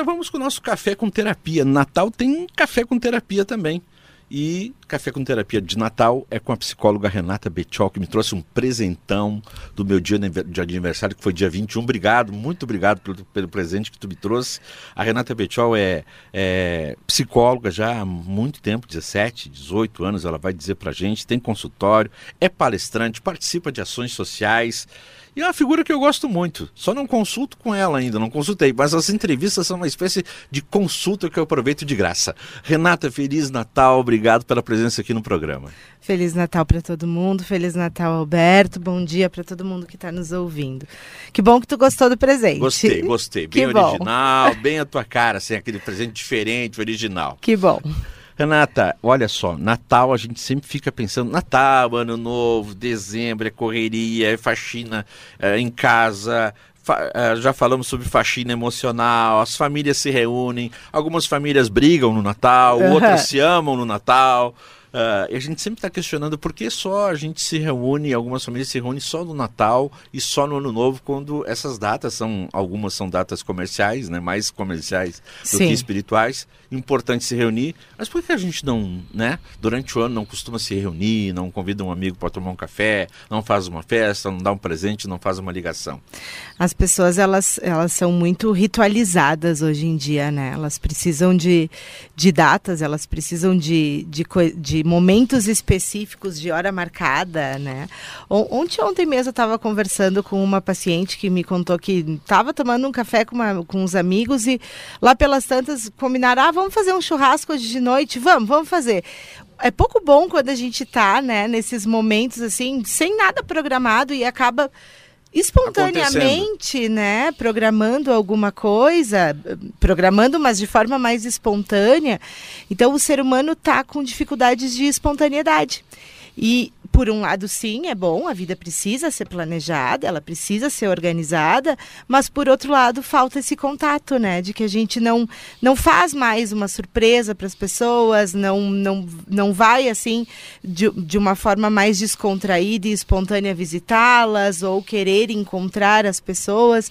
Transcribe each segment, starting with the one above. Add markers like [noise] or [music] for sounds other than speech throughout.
agora vamos com o nosso café com terapia. Natal tem café com terapia também. E Café com Terapia de Natal é com a psicóloga Renata Betchol, que me trouxe um presentão do meu dia de aniversário, que foi dia 21. Obrigado, muito obrigado pelo, pelo presente que tu me trouxe. A Renata Betchol é, é, psicóloga já há muito tempo, 17, 18 anos, ela vai dizer pra gente, tem consultório, é palestrante, participa de ações sociais. E é uma figura que eu gosto muito. Só não consulto com ela ainda, não consultei. Mas as entrevistas são uma espécie de consulta que eu aproveito de graça. Renata, Feliz Natal, obrigado pela presença aqui no programa. Feliz Natal para todo mundo, Feliz Natal, Alberto. Bom dia para todo mundo que está nos ouvindo. Que bom que tu gostou do presente. Gostei, [laughs] gostei. Bem original, bem a tua cara, assim, aquele presente diferente, original. Que bom. Renata, olha só, Natal a gente sempre fica pensando, Natal, Ano Novo, dezembro, é correria, é faxina é, em casa, já falamos sobre faxina emocional, as famílias se reúnem, algumas famílias brigam no Natal, outras se amam no Natal. Uh, a gente sempre está questionando por que só a gente se reúne, algumas famílias se reúnem só no Natal e só no Ano Novo, quando essas datas são, algumas são datas comerciais, né, mais comerciais do Sim. que espirituais. Importante se reunir, mas por que a gente não, né, durante o ano não costuma se reunir, não convida um amigo para tomar um café, não faz uma festa, não dá um presente, não faz uma ligação? As pessoas, elas, elas são muito ritualizadas hoje em dia, né? Elas precisam de, de datas, elas precisam de, de, de momentos específicos de hora marcada, né? Ontem, ontem mesmo eu estava conversando com uma paciente que me contou que estava tomando um café com, uma, com uns amigos e lá pelas tantas combinaram, ah, vamos fazer um churrasco hoje de noite? Vamos, vamos fazer é pouco bom quando a gente está, né, nesses momentos assim, sem nada programado e acaba espontaneamente, né, programando alguma coisa, programando, mas de forma mais espontânea. Então o ser humano está com dificuldades de espontaneidade. E por um lado, sim, é bom, a vida precisa ser planejada, ela precisa ser organizada, mas por outro lado, falta esse contato, né? De que a gente não, não faz mais uma surpresa para as pessoas, não, não, não vai assim de, de uma forma mais descontraída e espontânea visitá-las ou querer encontrar as pessoas.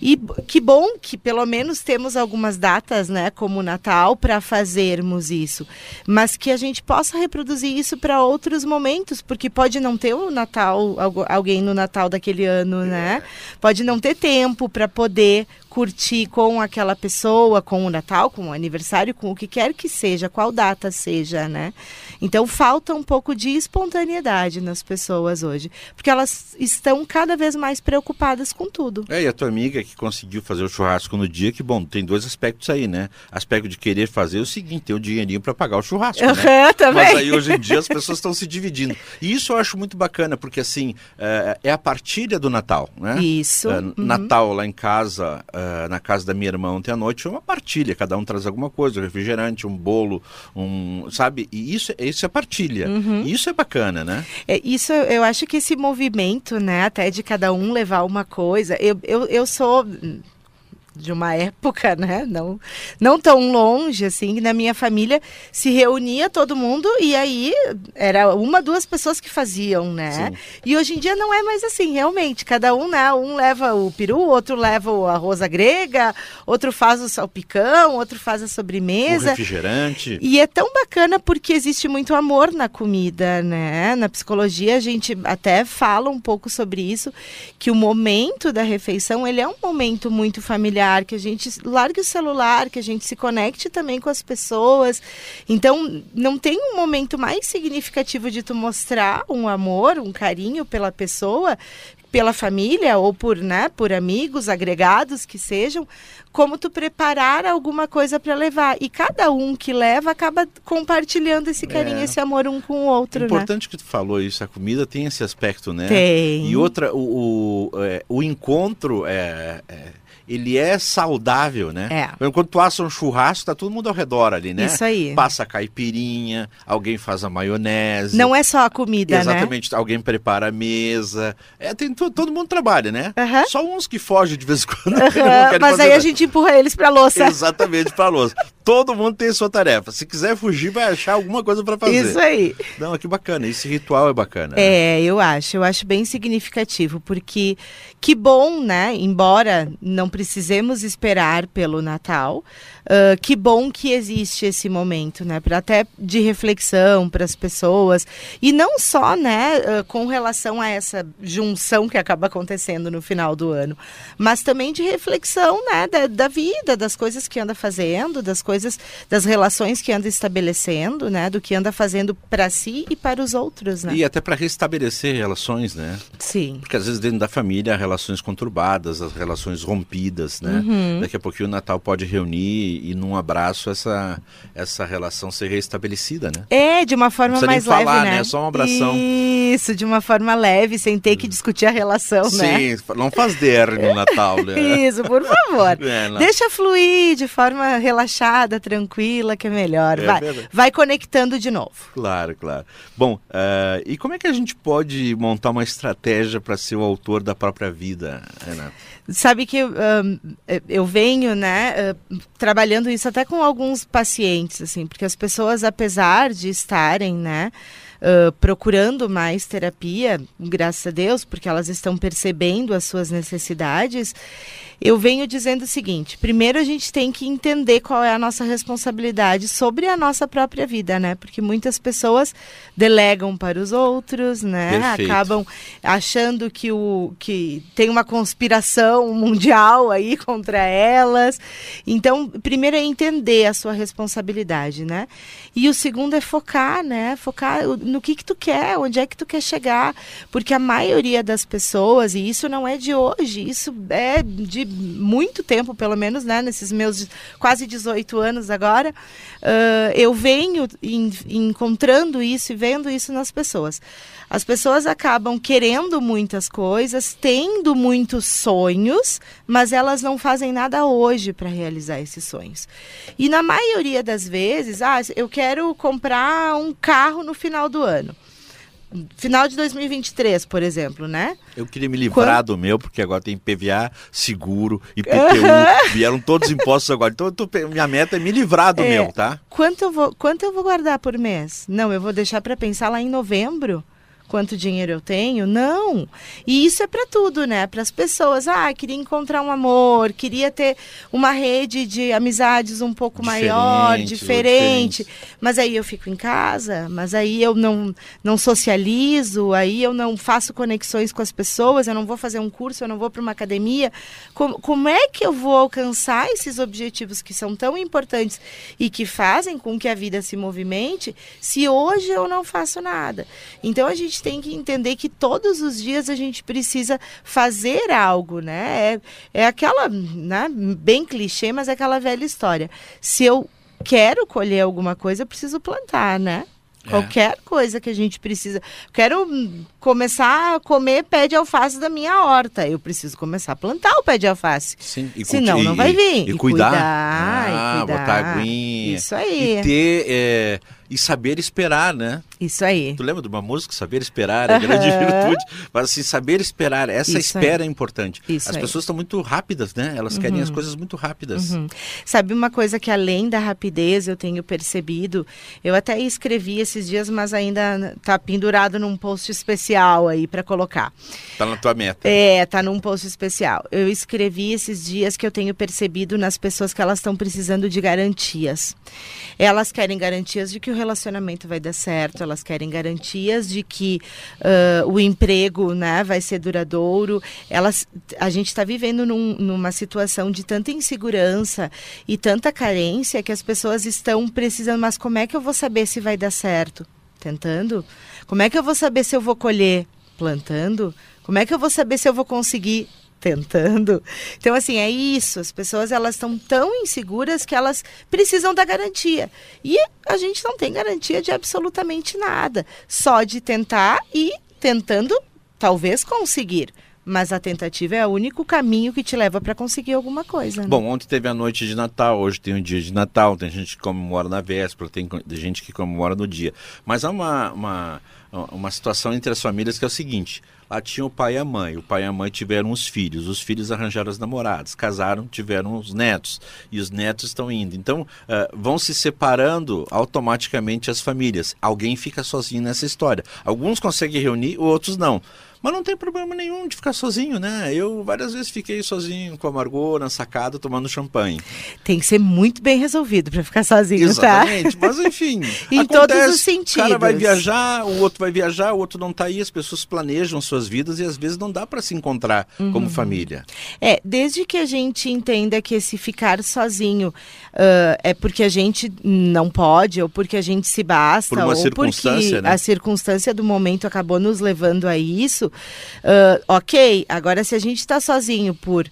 E que bom que pelo menos temos algumas datas, né, como o Natal, para fazermos isso, mas que a gente possa reproduzir isso para outros momentos, porque pode não ter o Natal, alguém no Natal daquele ano, né? Pode não ter tempo para poder curtir com aquela pessoa, com o Natal, com o aniversário, com o que quer que seja, qual data seja, né? Então falta um pouco de espontaneidade nas pessoas hoje, porque elas estão cada vez mais preocupadas com tudo. É, e a tua amiga que conseguiu fazer o churrasco no dia, que bom, tem dois aspectos aí, né? Aspecto de querer fazer o seguinte, ter o dinheirinho para pagar o churrasco, uhum, né? [laughs] também. Mas aí hoje em dia as pessoas estão se dividindo. E isso eu acho muito bacana, porque assim, é, é a partilha do Natal, né? Isso. É, uhum. Natal lá em casa, uh, na casa da minha irmã ontem à noite, foi uma partilha, cada um traz alguma coisa, um refrigerante, um bolo, um, sabe? E isso, isso é partilha. Uhum. Isso é bacana, né? É, isso, eu acho que esse movimento, né, até de cada um levar uma coisa, eu, eu, eu sou de uma época, né? Não, não tão longe, assim, na minha família se reunia todo mundo e aí era uma, duas pessoas que faziam, né? Sim. E hoje em dia não é mais assim, realmente. Cada um, né? Um leva o peru, outro leva o arroz grega, outro faz o salpicão, outro faz a sobremesa. O refrigerante. E é tão bacana porque existe muito amor na comida, né? Na psicologia a gente até fala um pouco sobre isso, que o momento da refeição, ele é um momento muito familiar familiar, que a gente largue o celular, que a gente se conecte também com as pessoas. Então, não tem um momento mais significativo de tu mostrar um amor, um carinho pela pessoa, pela família ou por, né, por amigos, agregados que sejam, como tu preparar alguma coisa para levar. E cada um que leva acaba compartilhando esse carinho, é. esse amor um com o outro. É importante né? que tu falou isso, a comida tem esse aspecto, né? Tem. E outra, o, o, é, o encontro é, é ele é saudável, né? É. Quando tu assa um churrasco, tá todo mundo ao redor ali, né? Isso aí. Passa a caipirinha, alguém faz a maionese. Não é só a comida, Exatamente, né? Exatamente, alguém prepara a mesa. É, tem todo mundo trabalha, né? Uhum. Só uns que fogem de vez em quando. [laughs] Uhum. Mas aí nada. a gente empurra eles pra louça. Exatamente, pra louça. [laughs] todo mundo tem sua tarefa. Se quiser fugir, vai achar alguma coisa para fazer. Isso aí. Não, que bacana. Esse ritual é bacana. É, eu acho. Eu acho bem significativo, porque que bom, né? Embora não precisemos esperar pelo Natal, uh, que bom que existe esse momento, né? Pra, até de reflexão para as pessoas. E não só, né, uh, com relação a essa junção que acaba acontecendo no final do ano, mas também de reflexão, né, da, da vida, das coisas que anda fazendo, das coisas, das relações que anda estabelecendo, né, do que anda fazendo para si e para os outros, né? E até para restabelecer relações, né? Sim. Porque às vezes dentro da família, relações conturbadas, as relações rompidas, né? Uhum. Daqui a pouquinho o Natal pode reunir e num abraço essa, essa relação ser restabelecida, né? É, de uma forma mais falar, leve, né? né? Só um abração. Isso, de uma forma leve, sem ter que discutir a relação, né? Sim, não faz DR no Natal, né? [laughs] Isso, por favor. [laughs] É. Deixa fluir de forma relaxada, tranquila, que é melhor. É vai, verdade. vai conectando de novo. Claro, claro. Bom, eh, e como é que a gente pode montar uma estratégia para ser o autor da própria vida, Renato? Sabe que eu venho, né, ah, trabalhando isso até com alguns pacientes, assim, porque as pessoas, apesar de estarem, né, ah, procurando mais terapia, graças a Deus, porque elas estão percebendo as suas necessidades, eu venho dizendo o seguinte: primeiro a gente tem que entender qual é a nossa responsabilidade sobre a nossa própria vida, né? Porque muitas pessoas delegam para os outros, né? Perfeito. Acabam achando que o que tem uma conspiração [laughs] mundial aí contra elas. Então, primeiro é entender a sua responsabilidade, né? E o segundo é focar, né? Focar no que que tu quer, onde é que tu quer chegar, porque a maioria das pessoas e isso não é de hoje, isso é de muito tempo, pelo menos, né? Nesses meus quase 18 anos agora, ah, eu venho en- encontrando isso e vendo isso nas pessoas. As pessoas acabam querendo muitas coisas, tendo muitos sonhos, mas elas não fazem nada hoje para realizar esses sonhos. E na maioria das vezes, ah, eu quero comprar um carro no final do ano. Final de 2023, por exemplo, né? Eu queria me livrar do meu, porque agora tem PVA, seguro, IPTU, vieram todos os impostos agora. Então, tô minha meta é me livrar do É. meu, tá? Quanto eu vou, quanto eu vou guardar por mês? Não, eu vou deixar para pensar lá em novembro. Quanto dinheiro eu tenho? Não. E isso é para tudo, né? Para as pessoas. Ah, queria encontrar um amor, queria ter uma rede de amizades um pouco maior, Diferentes ou diferente. diferentes. Mas aí eu fico em casa, mas aí eu não, não socializo, aí eu não faço conexões com as pessoas, eu não vou fazer um curso, eu não vou para uma academia. Como, como é que eu vou alcançar esses objetivos que são tão importantes e que fazem com que a vida se movimente se hoje eu não faço nada? Então a gente tem que entender que todos os dias a gente precisa fazer algo, né? É, é aquela, né, bem clichê, mas é aquela velha história. Se eu quero colher alguma coisa, eu preciso plantar, né? É. Qualquer coisa que a gente precisa. Quero começar a comer pé de alface da minha horta. Eu preciso começar a plantar o pé de alface. Sim. E Senão culti- não vai vir. E, E cuidar. cuidar, e ah, cuidar. botar aguinha. Isso aí. E ter. é, e saber esperar, né? Isso aí. Tu lembra de uma música, Saber Esperar, é a grande virtude. Mas assim, saber esperar, essa Isso espera é importante. Isso As aí. pessoas estão muito rápidas, né? Elas querem as coisas muito rápidas. Uhum. Sabe uma coisa que além da rapidez eu tenho percebido? Eu até escrevi esses dias, mas ainda tá pendurado num post especial aí para colocar. Tá na tua meta. É, tá num post especial. Eu escrevi esses dias que eu tenho percebido nas pessoas que elas estão precisando de garantias. Elas querem garantias de que o relacionamento vai dar certo, elas querem garantias de que ah, o emprego né, vai ser duradouro. Elas, a gente está vivendo num- numa situação de tanta insegurança e tanta carência que as pessoas estão precisando, mas como é que eu vou saber se vai dar certo? Tentando? Como é que eu vou saber se eu vou colher? Plantando? Como é que eu vou saber se eu vou conseguir? Tentando. Então, assim, é isso. As pessoas elas estão tão inseguras que elas precisam da garantia. E a gente não tem garantia de absolutamente nada. Só de tentar e tentando, talvez conseguir. Mas a tentativa é o único caminho que te leva para conseguir alguma coisa. né? Bom, ontem teve a noite de Natal, hoje tem o dia de Natal, tem gente que comemora na véspera, tem gente que comemora no dia. Mas há uma, uma, uma situação entre as famílias que é o seguinte: lá tinha o pai e a mãe. O pai e a mãe tiveram os filhos. Os filhos arranjaram as namoradas, casaram, tiveram os netos. E os netos estão indo. Então, uh, vão se separando automaticamente as famílias. Alguém fica sozinho nessa história. Alguns conseguem reunir, outros não. Mas não tem problema nenhum de ficar sozinho, né? Eu várias vezes fiquei sozinho com a Margot na sacada tomando champanhe. Tem que ser muito bem resolvido para ficar sozinho, Exatamente. tá? Mas enfim. [laughs] em acontece, todos os sentidos. O cara vai viajar, o outro vai viajar, o outro não está aí. As pessoas planejam suas vidas e às vezes não dá para se encontrar uhum. como família. É, desde que a gente entenda que esse ficar sozinho uh, é porque a gente não pode ou porque a gente se basta Por ou porque né? a circunstância do momento acabou nos levando a isso. Uh, ok, agora se a gente está sozinho por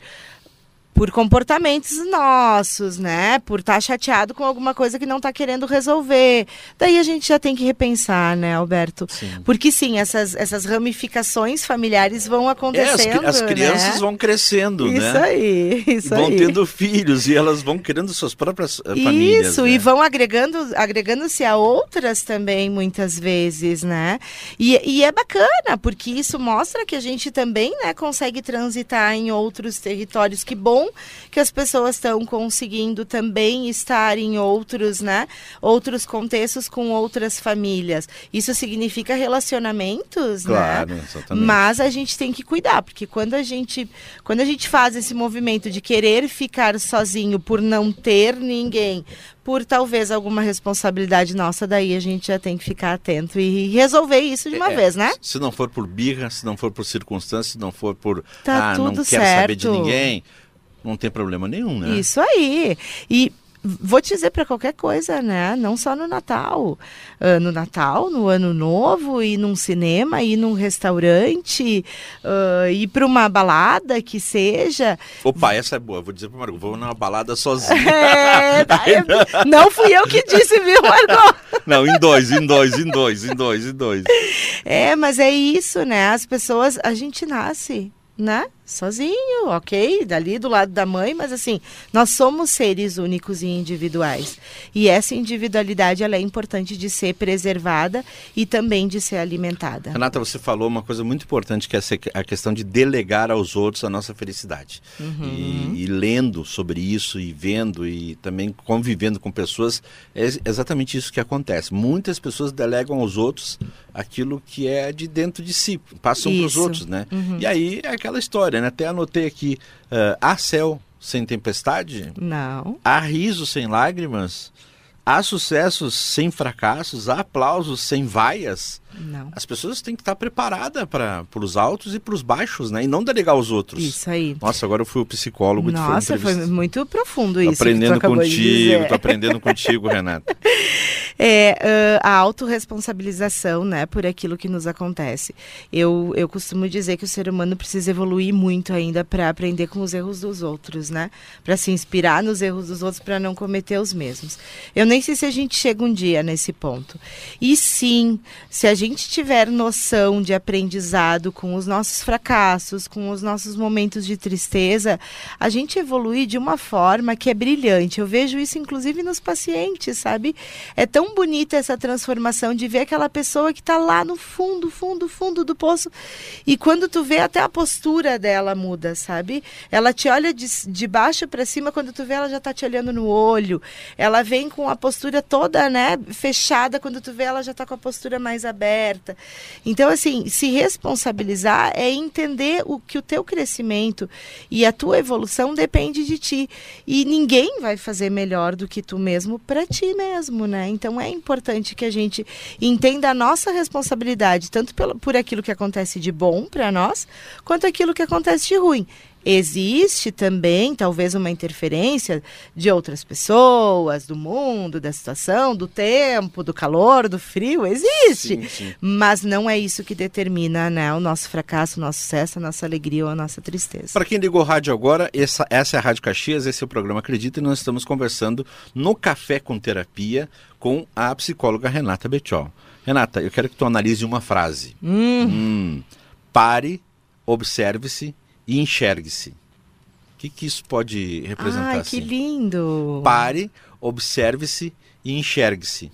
por comportamentos nossos, né? Por estar tá chateado com alguma coisa que não está querendo resolver. Daí a gente já tem que repensar, né, Alberto? Sim. Porque sim, essas, essas ramificações familiares vão acontecendo. É, as, as, crianças né? vão crescendo, isso né? Aí, isso vão aí. tendo filhos e elas vão criando suas próprias uh, famílias. Isso, né? e vão agregando, agregando-se a outras também, muitas vezes, né? E, e é bacana, porque isso mostra que a gente também né, consegue transitar em outros territórios. Que bom que as pessoas estão conseguindo também estar em outros, né, outros contextos com outras famílias. Isso significa relacionamentos, claro, né? Exatamente. Mas a gente tem que cuidar, porque quando a gente, quando a gente faz esse movimento de querer ficar sozinho por não ter ninguém, por talvez alguma responsabilidade nossa, daí a gente já tem que ficar atento e resolver isso de uma é, vez, né? Se não for por birra, se não for por circunstância, se não for por tá ah, tudo não quero certo. saber de ninguém, não tem problema nenhum, né? Isso aí. E vou te dizer para qualquer coisa, né? Não só no Natal. Uh, no Natal, no Ano Novo, ir num cinema, ir num restaurante, uh, ir para uma balada que seja. Opa, essa é boa. Vou dizer para Margot, vou numa balada sozinho. [laughs] É, tá, é, [laughs] não fui eu que disse, viu, Margot? [laughs] Não, em dois, em dois, em dois, em dois, em dois. É, mas é isso, né? As pessoas, a gente nasce né? Sozinho, ok, dali do lado da mãe, mas assim, nós somos seres únicos e individuais. E essa individualidade ela é importante de ser preservada e também de ser alimentada. Renata, você falou uma coisa muito importante que é a questão de delegar aos outros a nossa felicidade. Uhum. E, e, lendo sobre isso e vendo e também convivendo com pessoas, é exatamente isso que acontece. Muitas pessoas delegam aos outros aquilo que é de dentro de si, passam para os outros, né? Uhum. E aí é aquela história, Até anotei aqui, uh, há céu sem tempestade? Não. Há riso sem lágrimas? Há sucessos sem fracassos? Há aplausos sem vaias? Não. As pessoas têm que estar preparadas para os altos e para os baixos, né? E não delegar aos outros. Isso aí. Nossa, agora eu fui o psicólogo. Nossa, foi muito profundo tô isso. aprendendo que tu contigo, tô aprendendo contigo, Renata. [laughs] É, uh, a autorresponsabilização, né, por aquilo que nos acontece. Eu, eu costumo dizer que o ser humano precisa evoluir muito ainda para aprender com os erros dos outros, né? Para se inspirar nos erros dos outros para não cometer os mesmos. Eu nem sei se a gente chega um dia nesse ponto. E sim, se a gente tiver noção de aprendizado com os nossos fracassos, com os nossos momentos de tristeza, a gente evolui de uma forma que é brilhante. Eu vejo isso inclusive nos pacientes, sabe? É tão bonita essa transformação de ver aquela pessoa que está lá no fundo, fundo, fundo do poço e quando tu vê até a postura dela muda, sabe? Ela te olha de, de baixo para cima, quando tu vê ela já está te olhando no olho. Ela vem com a postura toda, né, fechada, quando tu vê ela já está com a postura mais aberta. Então, assim, se responsabilizar é entender o que o teu crescimento e a tua evolução depende de ti. E ninguém vai fazer melhor do que tu mesmo para ti mesmo, né? Então é importante que a gente entenda a nossa responsabilidade, tanto pelo, por aquilo que acontece de bom para nós, quanto aquilo que acontece de ruim. Existe também, talvez, uma interferência de outras pessoas, do mundo, da situação, do tempo, do calor, do frio. Existe. Sim, sim. Mas não é isso que determina né, o nosso fracasso, o nosso sucesso, a nossa alegria ou a nossa tristeza. Para quem ligou o rádio agora, essa, essa é a Rádio Caxias, esse é o programa Acredita e nós estamos conversando no Café com Terapia com a psicóloga Renata Betchol. Renata, eu quero que tu analise uma frase. Hum. Hum, pare, observe-se e enxergue-se. O que, que isso pode representar? Ai, assim? que lindo! Pare, observe-se e enxergue-se.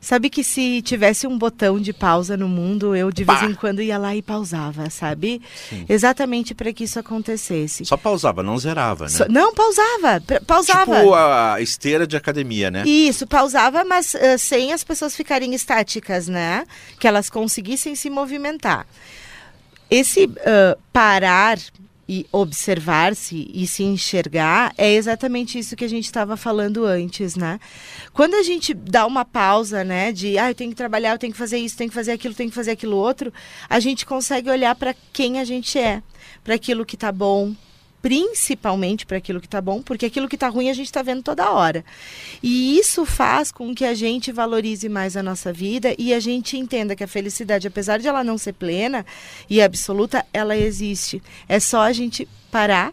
Sabe que se tivesse um botão de pausa no mundo, eu de vez Pá! em quando ia lá e pausava, sabe? Exatamente para que isso acontecesse. Só pausava, não zerava, né? Só- não, pausava, pa- pausava. Tipo a esteira de academia, né? Isso, pausava, mas ah, sem as pessoas ficarem estáticas, né? Que elas conseguissem se movimentar. Esse ah, parar e observar-se e se enxergar é exatamente isso que a gente estava falando antes, né? Quando a gente dá uma pausa, né, de ah, eu tenho que trabalhar, eu tenho que fazer isso, tenho que fazer aquilo, tenho que fazer aquilo outro, a gente consegue olhar para quem a gente é, para aquilo que tá bom, principalmente para aquilo que tá bom, porque aquilo que tá ruim a gente está vendo toda hora. E isso faz com que a gente valorize mais a nossa vida e a gente entenda que a felicidade, apesar de ela não ser plena e absoluta, ela existe. É só a gente parar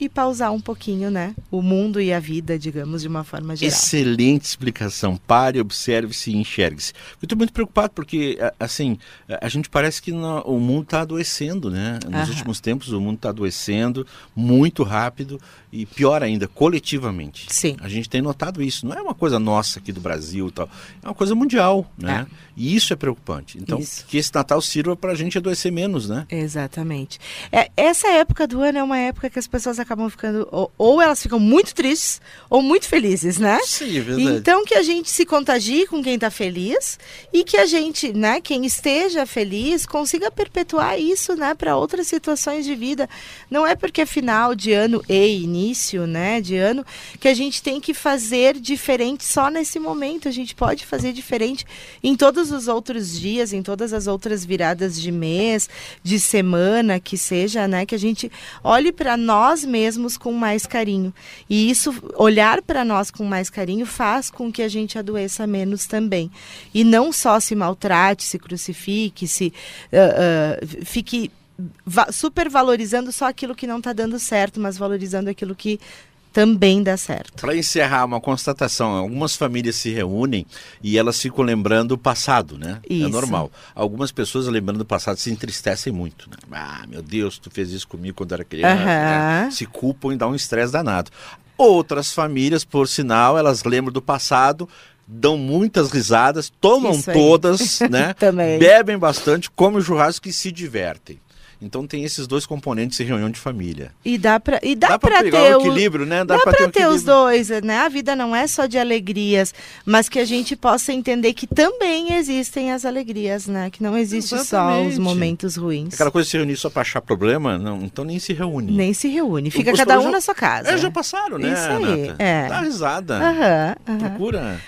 e pausar um pouquinho, né? O mundo e a vida, digamos, de uma forma geral. Excelente explicação. Pare, observe-se e enxergue-se. Eu estou muito preocupado porque, assim, a gente parece que no- o mundo está adoecendo, né? Nos Aham. últimos tempos o mundo está adoecendo muito rápido e pior ainda, coletivamente. Sim. A gente tem notado isso. Não é uma coisa nossa aqui do Brasil e tal. É uma coisa mundial, né? E isso é preocupante. Então, Isso. que esse Natal sirva para a gente adoecer menos, né? Exatamente. É, essa época do ano é uma época que as pessoas acabam ficando, ou, ou elas ficam muito tristes, ou muito felizes, né? Sim, é verdade. Então que a gente se contagie com quem está feliz e que a gente, né, quem esteja feliz, consiga perpetuar isso, né, para outras situações de vida. Não é porque é final de ano e início, né, de ano, que a gente tem que fazer diferente só nesse momento. A gente pode fazer diferente em todos os outros dias, em todas as outras viradas de mês, de semana, que seja, né, que a gente olhe para nós mesmos com mais carinho. E isso, olhar para nós com mais carinho, faz com que a gente adoeça menos também. E não só se maltrate, se crucifique, se ah, ah, fique va- supervalorizando só aquilo que não está dando certo, mas valorizando aquilo que também dá certo. Para encerrar, uma constatação: algumas famílias se reúnem e elas ficam lembrando o passado, né? É Isso. normal. Algumas pessoas lembrando o passado se entristecem muito. Né? Ah, meu Deus, tu fez isso comigo quando era criança. Aham. né? Se culpam e dá um estresse danado. Outras famílias, por sinal, elas lembram do passado. Dão muitas risadas, tomam todas, [laughs] né? Também. Bebem bastante, comem churrasco e se divertem. Então tem esses dois componentes em reunião de família. E dá para e dá, Dá, pra para ter o equilíbrio, né? Dá, pra para um ter os dois, né? A vida não é só de alegrias, mas que a gente possa entender que também existem as alegrias, né? Que não existe só Exatamente. os momentos ruins. Aquela coisa de se reunir só pra achar problema, não, então nem se reúne. Nem se reúne, fica Os cada um problemas na sua casa. É, já passaram, né, Isso aí, Renata? é. Dá risada. Aham, aham. Procura.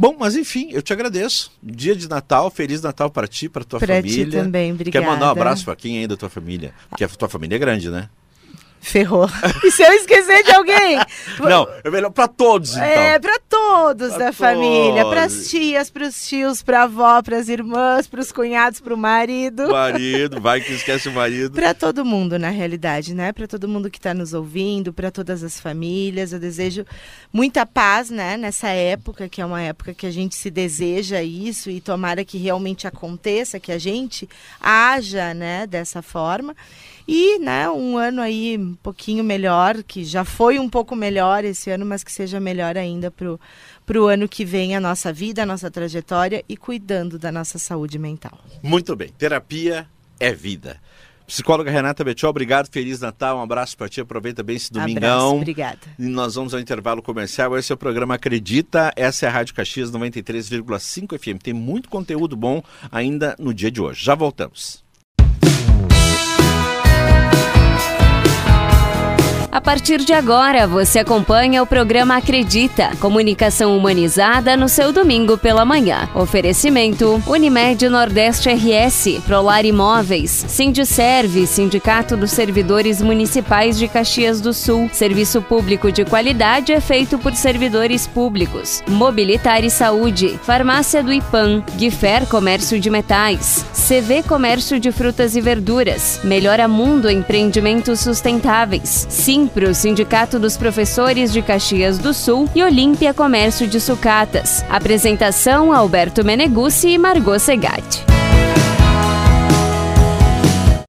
Bom, mas enfim, eu te agradeço. Dia de Natal, Feliz Natal para ti, para tua Pra ti família. também, obrigada. Quer mandar um abraço para quem aí da tua família? Porque a tua família é grande, né? Ferrou. [laughs] E se eu esquecer de alguém? [laughs] Não, é melhor para todos, então. É, para todos Pra da família, todos. para as tias, para os tios, para a avó, para as irmãs, para os cunhados, para o marido. Marido, vai que esquece o marido. Para todo mundo, na realidade, né? Para todo mundo que está nos ouvindo, para todas as famílias. Eu desejo muita paz, né? Nessa época, que é uma época que a gente se deseja isso e tomara que realmente aconteça, que a gente haja, né? Dessa forma. E, né? Um ano aí um pouquinho melhor, que já foi um pouco melhor esse ano, mas que seja melhor ainda para o ano que vem a nossa vida, a nossa trajetória e cuidando da nossa saúde mental. Muito bem. Terapia é vida. Psicóloga Renata Bettiol, obrigado. Feliz Natal. Um abraço para ti. Aproveita bem esse Abraço, domingão. obrigada. E nós vamos ao intervalo comercial. Esse é o programa Acredita. Essa é a Rádio Caxias 93,5 FM. Tem muito conteúdo bom ainda no dia de hoje. Já voltamos. A partir de agora, você acompanha o programa Acredita, comunicação humanizada no seu domingo pela manhã. Oferecimento: Unimed Nordeste RS, Prolar Imóveis, Sindicerve, Sindicato dos Servidores Municipais de Caxias do Sul. Serviço público de qualidade é feito por servidores públicos. Mobilitar e Saúde, Farmácia do Ipan, Guifer Comércio de Metais, CV Comércio de Frutas e Verduras, Melhora Mundo Empreendimentos Sustentáveis, Simpro, Sindicato dos Professores de Caxias do Sul e Olímpia Comércio de Sucatas. Apresentação Alberto Meneguzzi e Margot Segatti.